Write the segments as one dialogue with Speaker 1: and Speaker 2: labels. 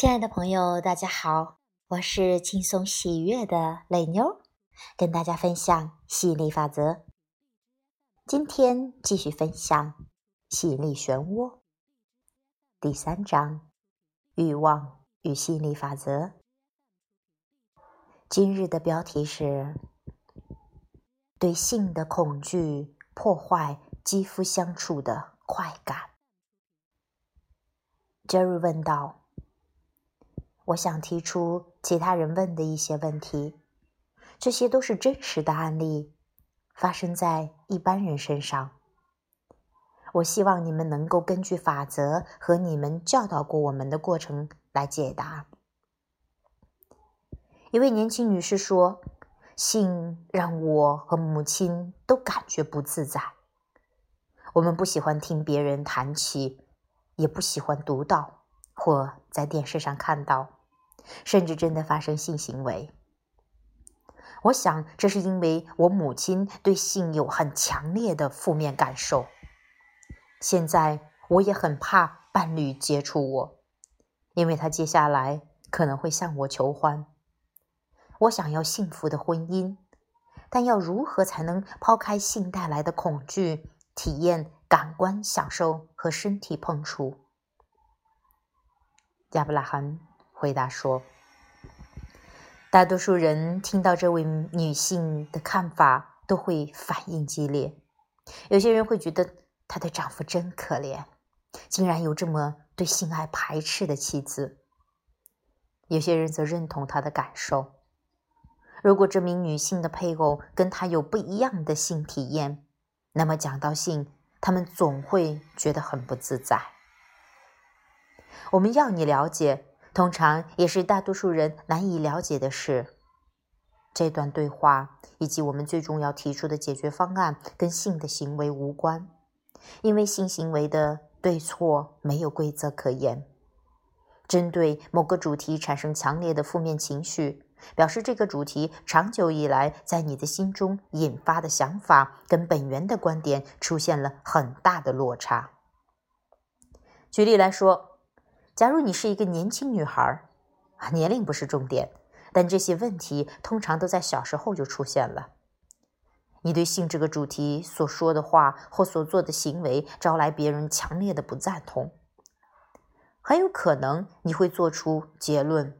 Speaker 1: 亲爱的朋友，大家好，我是轻松喜悦的磊妞，跟大家分享吸引力法则。今天继续分享吸引力漩涡第三章：欲望与吸引力法则。今日的标题是：对性的恐惧破坏肌肤相处的快感。Jerry 问道。我想提出其他人问的一些问题，这些都是真实的案例，发生在一般人身上。我希望你们能够根据法则和你们教导过我们的过程来解答。一位年轻女士说：“性让我和母亲都感觉不自在。我们不喜欢听别人谈起，也不喜欢读到或在电视上看到。”甚至真的发生性行为，我想这是因为我母亲对性有很强烈的负面感受。现在我也很怕伴侣接触我，因为他接下来可能会向我求欢。我想要幸福的婚姻，但要如何才能抛开性带来的恐惧，体验感官享受和身体碰触？亚伯拉罕。回答说：“大多数人听到这位女性的看法都会反应激烈。有些人会觉得她的丈夫真可怜，竟然有这么对性爱排斥的妻子。有些人则认同她的感受。如果这名女性的配偶跟她有不一样的性体验，那么讲到性，他们总会觉得很不自在。我们要你了解。”通常也是大多数人难以了解的是，这段对话以及我们最终要提出的解决方案跟性的行为无关，因为性行为的对错没有规则可言。针对某个主题产生强烈的负面情绪，表示这个主题长久以来在你的心中引发的想法跟本源的观点出现了很大的落差。举例来说。假如你是一个年轻女孩，年龄不是重点，但这些问题通常都在小时候就出现了。你对性这个主题所说的话或所做的行为招来别人强烈的不赞同，很有可能你会做出结论，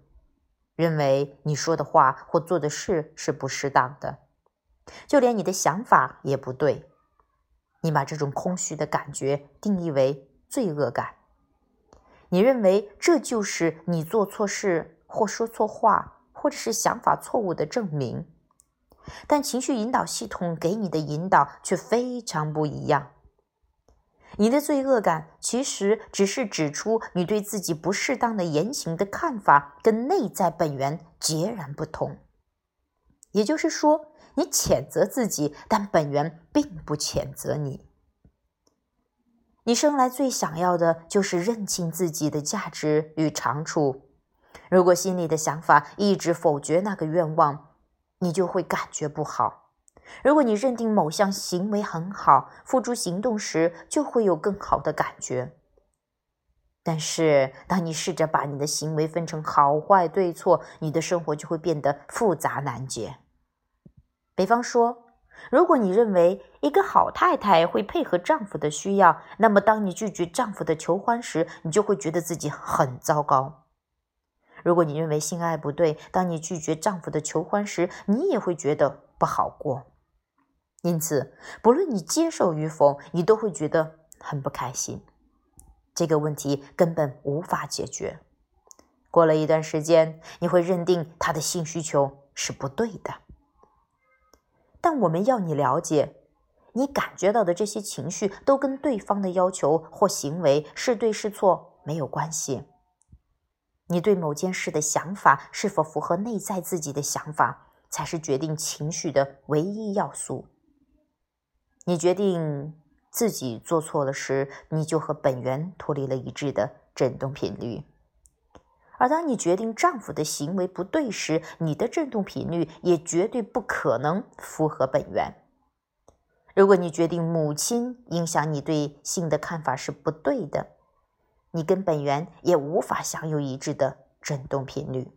Speaker 1: 认为你说的话或做的事是不适当的，就连你的想法也不对。你把这种空虚的感觉定义为罪恶感。你认为这就是你做错事或说错话，或者是想法错误的证明，但情绪引导系统给你的引导却非常不一样。你的罪恶感其实只是指出你对自己不适当的言行的看法跟内在本源截然不同，也就是说，你谴责自己，但本源并不谴责你。你生来最想要的就是认清自己的价值与长处。如果心里的想法一直否决那个愿望，你就会感觉不好。如果你认定某项行为很好，付诸行动时就会有更好的感觉。但是，当你试着把你的行为分成好坏对错，你的生活就会变得复杂难解。比方说。如果你认为一个好太太会配合丈夫的需要，那么当你拒绝丈夫的求欢时，你就会觉得自己很糟糕。如果你认为性爱不对，当你拒绝丈夫的求欢时，你也会觉得不好过。因此，不论你接受与否，你都会觉得很不开心。这个问题根本无法解决。过了一段时间，你会认定他的性需求是不对的。但我们要你了解，你感觉到的这些情绪都跟对方的要求或行为是对是错没有关系。你对某件事的想法是否符合内在自己的想法，才是决定情绪的唯一要素。你决定自己做错了时，你就和本源脱离了一致的振动频率。而当你决定丈夫的行为不对时，你的振动频率也绝对不可能符合本源。如果你决定母亲影响你对性的看法是不对的，你跟本源也无法享有一致的振动频率。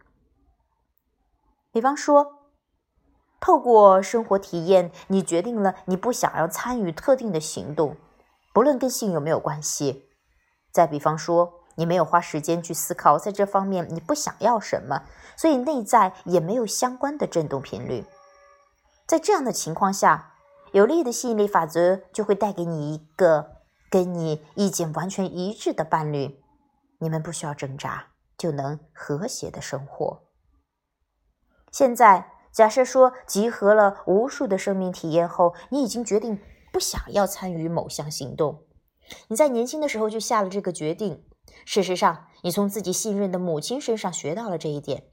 Speaker 1: 比方说，透过生活体验，你决定了你不想要参与特定的行动，不论跟性有没有关系。再比方说，你没有花时间去思考，在这方面你不想要什么，所以内在也没有相关的振动频率。在这样的情况下，有利的吸引力法则就会带给你一个跟你意见完全一致的伴侣，你们不需要挣扎就能和谐的生活。现在假设说，集合了无数的生命体验后，你已经决定不想要参与某项行动。你在年轻的时候就下了这个决定。事实上，你从自己信任的母亲身上学到了这一点，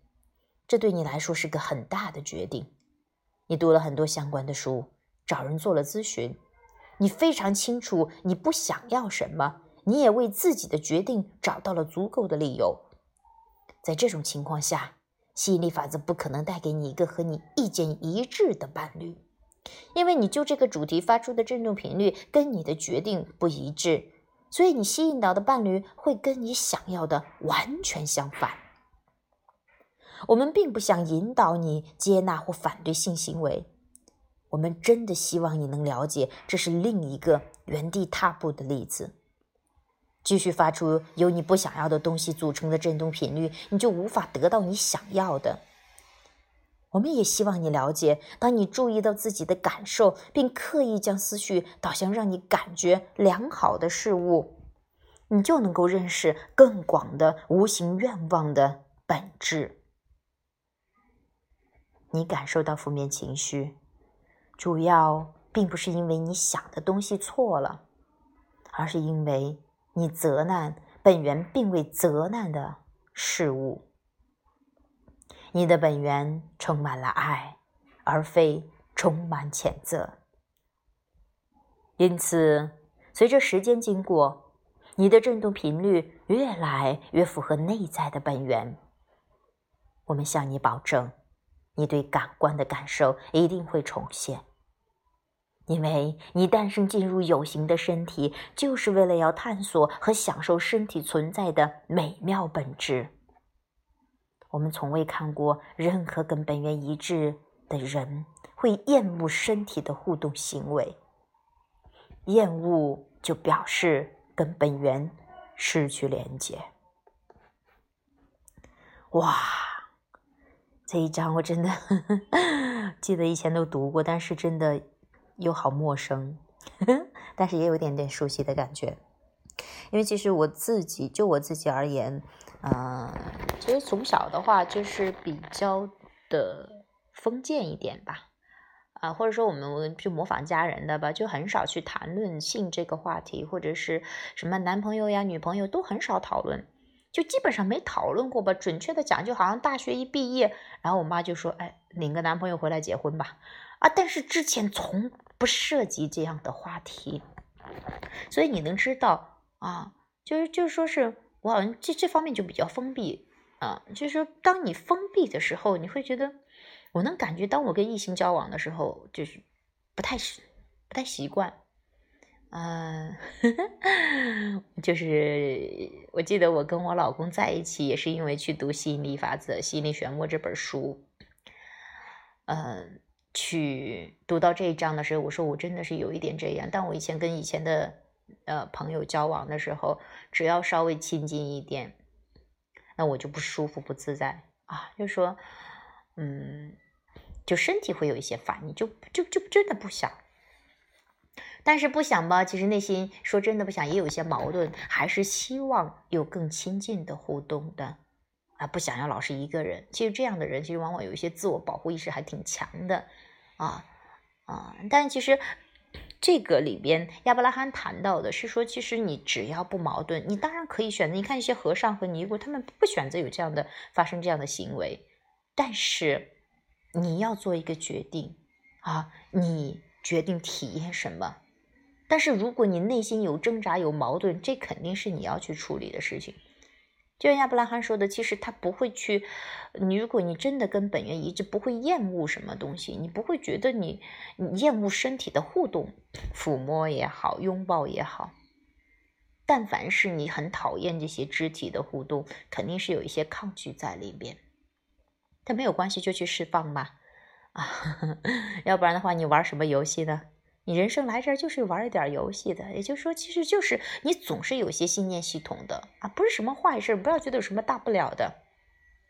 Speaker 1: 这对你来说是个很大的决定。你读了很多相关的书，找人做了咨询，你非常清楚你不想要什么，你也为自己的决定找到了足够的理由。在这种情况下，吸引力法则不可能带给你一个和你意见一致的伴侣，因为你就这个主题发出的振动频率跟你的决定不一致。所以，你吸引到的伴侣会跟你想要的完全相反。我们并不想引导你接纳或反对性行为，我们真的希望你能了解，这是另一个原地踏步的例子。继续发出由你不想要的东西组成的振动频率，你就无法得到你想要的。我们也希望你了解，当你注意到自己的感受，并刻意将思绪导向让你感觉良好的事物，你就能够认识更广的无形愿望的本质。你感受到负面情绪，主要并不是因为你想的东西错了，而是因为你责难本源并未责难的事物。你的本源充满了爱，而非充满谴责。因此，随着时间经过，你的振动频率越来越符合内在的本源。我们向你保证，你对感官的感受一定会重现，因为你诞生进入有形的身体，就是为了要探索和享受身体存在的美妙本质。我们从未看过任何跟本源一致的人会厌恶身体的互动行为。厌恶就表示跟本源失去连接。哇，这一章我真的记得以前都读过，但是真的又好陌生，但是也有点点熟悉的感觉。因为其实我自己就我自己而言。嗯，其实从小的话就是比较的封建一点吧，啊，或者说我们就模仿家人的吧，就很少去谈论性这个话题，或者是什么男朋友呀、女朋友都很少讨论，就基本上没讨论过吧。准确的讲，就好像大学一毕业，然后我妈就说：“哎，领个男朋友回来结婚吧。”啊，但是之前从不涉及这样的话题，所以你能知道啊，就是就说是。我好像这这方面就比较封闭啊，就是说，当你封闭的时候，你会觉得，我能感觉，当我跟异性交往的时候，就是不太习不太习惯，嗯，就是我记得我跟我老公在一起，也是因为去读《吸引力法则》《吸引力漩涡》这本书，嗯，去读到这一章的时候，我说我真的是有一点这样，但我以前跟以前的。呃，朋友交往的时候，只要稍微亲近一点，那我就不舒服、不自在啊。就说，嗯，就身体会有一些反应，就就就真的不想。但是不想吧，其实内心说真的不想，也有一些矛盾，还是希望有更亲近的互动的啊，不想要老是一个人。其实这样的人，其实往往有一些自我保护意识还挺强的啊啊，但其实。这个里边，亚伯拉罕谈到的是说，其实你只要不矛盾，你当然可以选择。你看一些和尚和尼姑，他们不选择有这样的发生这样的行为，但是你要做一个决定啊，你决定体验什么。但是如果你内心有挣扎、有矛盾，这肯定是你要去处理的事情。就像亚伯拉罕说的，其实他不会去。你如果你真的跟本源一致，不会厌恶什么东西，你不会觉得你你厌恶身体的互动，抚摸也好，拥抱也好。但凡是你很讨厌这些肢体的互动，肯定是有一些抗拒在里边。但没有关系，就去释放吧。啊，要不然的话，你玩什么游戏呢？你人生来这儿就是玩一点游戏的。也就是说，其实就是你总是有些信念系统的啊，不是什么坏事，不要觉得有什么大不了的。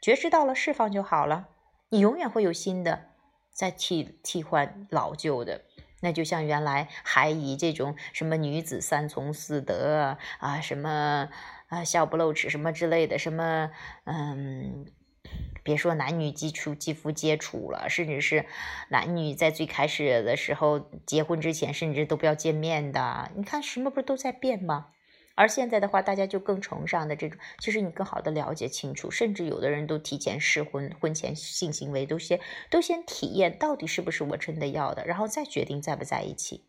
Speaker 1: 觉知到了，释放就好了。你永远会有新的在替替换老旧的。那就像原来还以这种什么女子三从四德啊，什么啊笑不露齿什么之类的，什么嗯。别说男女基础肌肤接触了，甚至是男女在最开始的时候结婚之前，甚至都不要见面的。你看什么不是都在变吗？而现在的话，大家就更崇尚的这种，其实你更好的了解清楚，甚至有的人都提前试婚，婚前性行为都先都先体验到底是不是我真的要的，然后再决定在不在一起。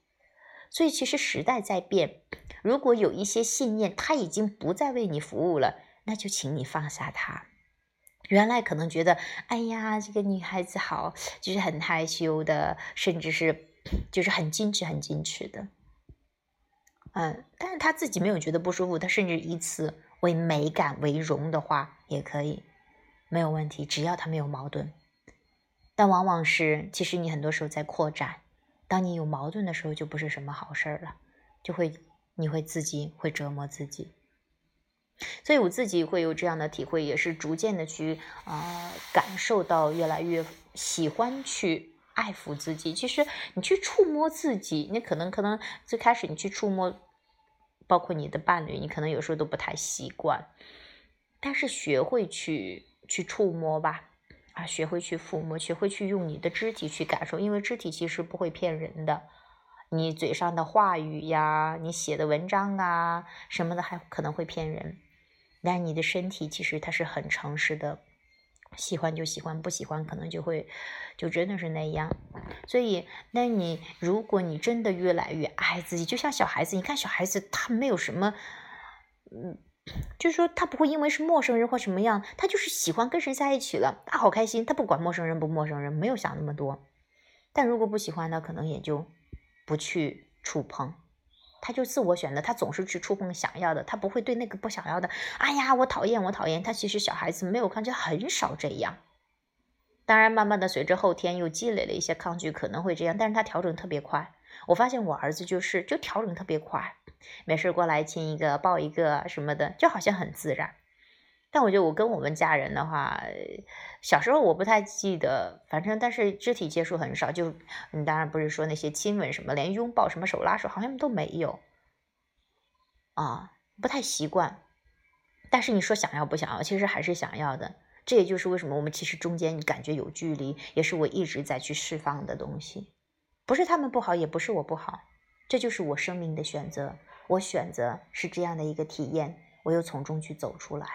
Speaker 1: 所以其实时代在变，如果有一些信念他已经不再为你服务了，那就请你放下它。原来可能觉得，哎呀，这个女孩子好，就是很害羞的，甚至是就是很矜持、很矜持的，嗯，但是她自己没有觉得不舒服，她甚至以此为美感为荣的话也可以，没有问题，只要她没有矛盾。但往往是，其实你很多时候在扩展，当你有矛盾的时候，就不是什么好事儿了，就会你会自己会折磨自己。所以我自己会有这样的体会，也是逐渐的去啊感受到越来越喜欢去爱抚自己。其实你去触摸自己，你可能可能最开始你去触摸，包括你的伴侣，你可能有时候都不太习惯。但是学会去去触摸吧，啊，学会去抚摸，学会去用你的肢体去感受，因为肢体其实不会骗人的。你嘴上的话语呀，你写的文章啊什么的，还可能会骗人。但你的身体其实它是很诚实的，喜欢就喜欢，不喜欢可能就会，就真的是那样。所以，那你如果你真的越来越爱自己，就像小孩子，你看小孩子他没有什么，嗯，就是说他不会因为是陌生人或什么样，他就是喜欢跟谁在一起了，他好开心，他不管陌生人不陌生人，没有想那么多。但如果不喜欢，他可能也就不去触碰。他就自我选择，他总是去触碰想要的，他不会对那个不想要的。哎呀，我讨厌，我讨厌。他其实小孩子没有抗拒，很少这样。当然，慢慢的随着后天又积累了一些抗拒，可能会这样。但是他调整特别快。我发现我儿子就是就调整特别快，没事过来亲一个抱一个什么的，就好像很自然。但我觉得我跟我们家人的话，小时候我不太记得，反正但是肢体接触很少，就你当然不是说那些亲吻什么，连拥抱什么手拉手好像都没有，啊，不太习惯。但是你说想要不想要，其实还是想要的。这也就是为什么我们其实中间你感觉有距离，也是我一直在去释放的东西。不是他们不好，也不是我不好，这就是我生命的选择。我选择是这样的一个体验，我又从中去走出来。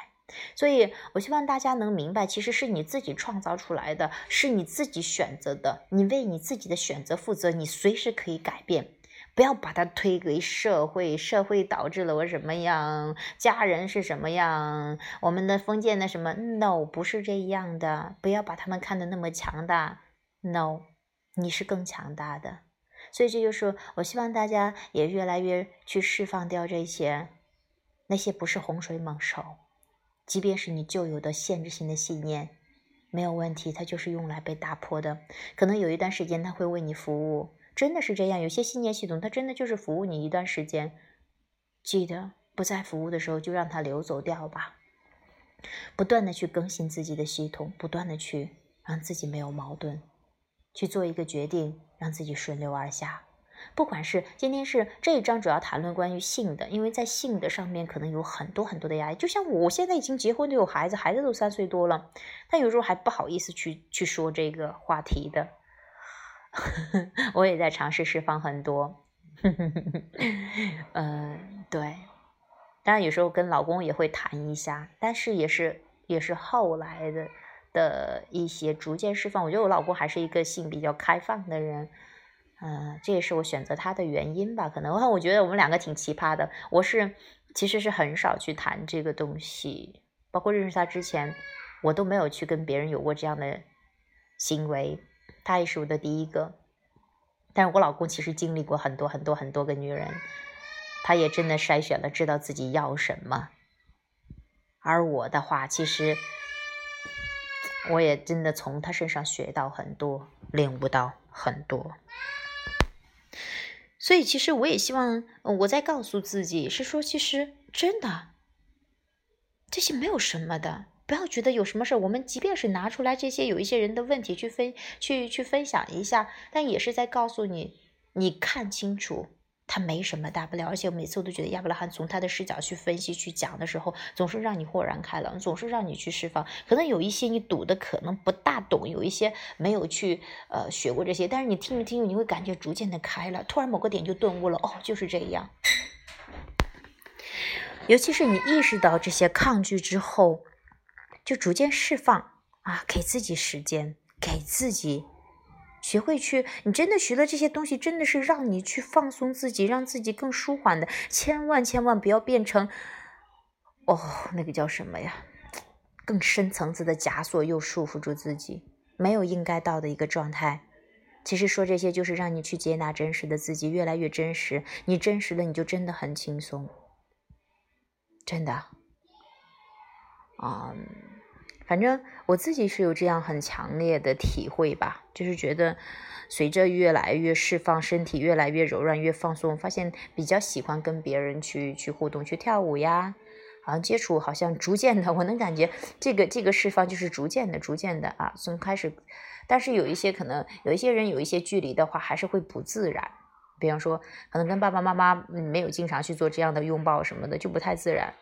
Speaker 1: 所以，我希望大家能明白，其实是你自己创造出来的，是你自己选择的，你为你自己的选择负责，你随时可以改变，不要把它推给社会，社会导致了我什么样，家人是什么样，我们的封建的什么，no，不是这样的，不要把他们看得那么强大，no，你是更强大的，所以这就是我希望大家也越来越去释放掉这些，那些不是洪水猛兽。即便是你旧有的限制性的信念，没有问题，它就是用来被打破的。可能有一段时间，它会为你服务，真的是这样。有些信念系统，它真的就是服务你一段时间。记得不再服务的时候，就让它流走掉吧。不断的去更新自己的系统，不断的去让自己没有矛盾，去做一个决定，让自己顺流而下。不管是今天是这一章主要谈论关于性的，因为在性的上面可能有很多很多的压力。就像我现在已经结婚都有孩子，孩子都三岁多了，但有时候还不好意思去去说这个话题的。我也在尝试释放很多，嗯，对。当然有时候跟老公也会谈一下，但是也是也是后来的的一些逐渐释放。我觉得我老公还是一个性比较开放的人。嗯，这也是我选择他的原因吧。可能我觉得我们两个挺奇葩的。我是其实是很少去谈这个东西，包括认识他之前，我都没有去跟别人有过这样的行为。他也是我的第一个。但是我老公其实经历过很多很多很多个女人，他也真的筛选了，知道自己要什么。而我的话，其实我也真的从他身上学到很多，领悟到很多。所以，其实我也希望我在告诉自己，是说，其实真的这些没有什么的。不要觉得有什么事我们即便是拿出来这些有一些人的问题去分去去分享一下，但也是在告诉你，你看清楚，他没什么大不了。而且每次我都觉得亚伯拉罕从他的视角去分析去讲的时候，总是让你豁然开朗，总是让你去释放。可能有一些你读的可能不大懂，有一些没有去呃学过这些，但是你听着听着，你会感觉逐渐的开了，突然某个点就顿悟了，哦，就是这样。尤其是你意识到这些抗拒之后。就逐渐释放啊，给自己时间，给自己学会去。你真的学了这些东西，真的是让你去放松自己，让自己更舒缓的。千万千万不要变成哦，那个叫什么呀？更深层次的枷锁，又束缚住自己，没有应该到的一个状态。其实说这些，就是让你去接纳真实的自己，越来越真实。你真实了，你就真的很轻松，真的。嗯。反正我自己是有这样很强烈的体会吧，就是觉得随着越来越释放，身体越来越柔软，越放松，发现比较喜欢跟别人去去互动，去跳舞呀，好像接触，好像逐渐的，我能感觉这个这个释放就是逐渐的、逐渐的啊，从开始，但是有一些可能有一些人有一些距离的话，还是会不自然，比方说可能跟爸爸妈妈没有经常去做这样的拥抱什么的，就不太自然。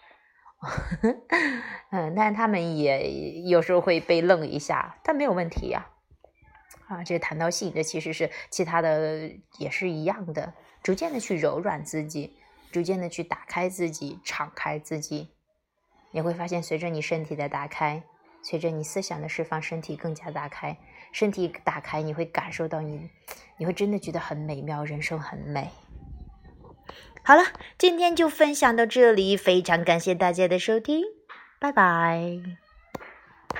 Speaker 1: 嗯，但他们也有时候会被愣一下，但没有问题呀。啊，这谈到性，这其实是其他的也是一样的，逐渐的去柔软自己，逐渐的去打开自己，敞开自己，你会发现，随着你身体的打开，随着你思想的释放，身体更加打开，身体打开，你会感受到你，你会真的觉得很美妙，人生很美。好了，今天就分享到这里，非常感谢大家的收听，拜拜。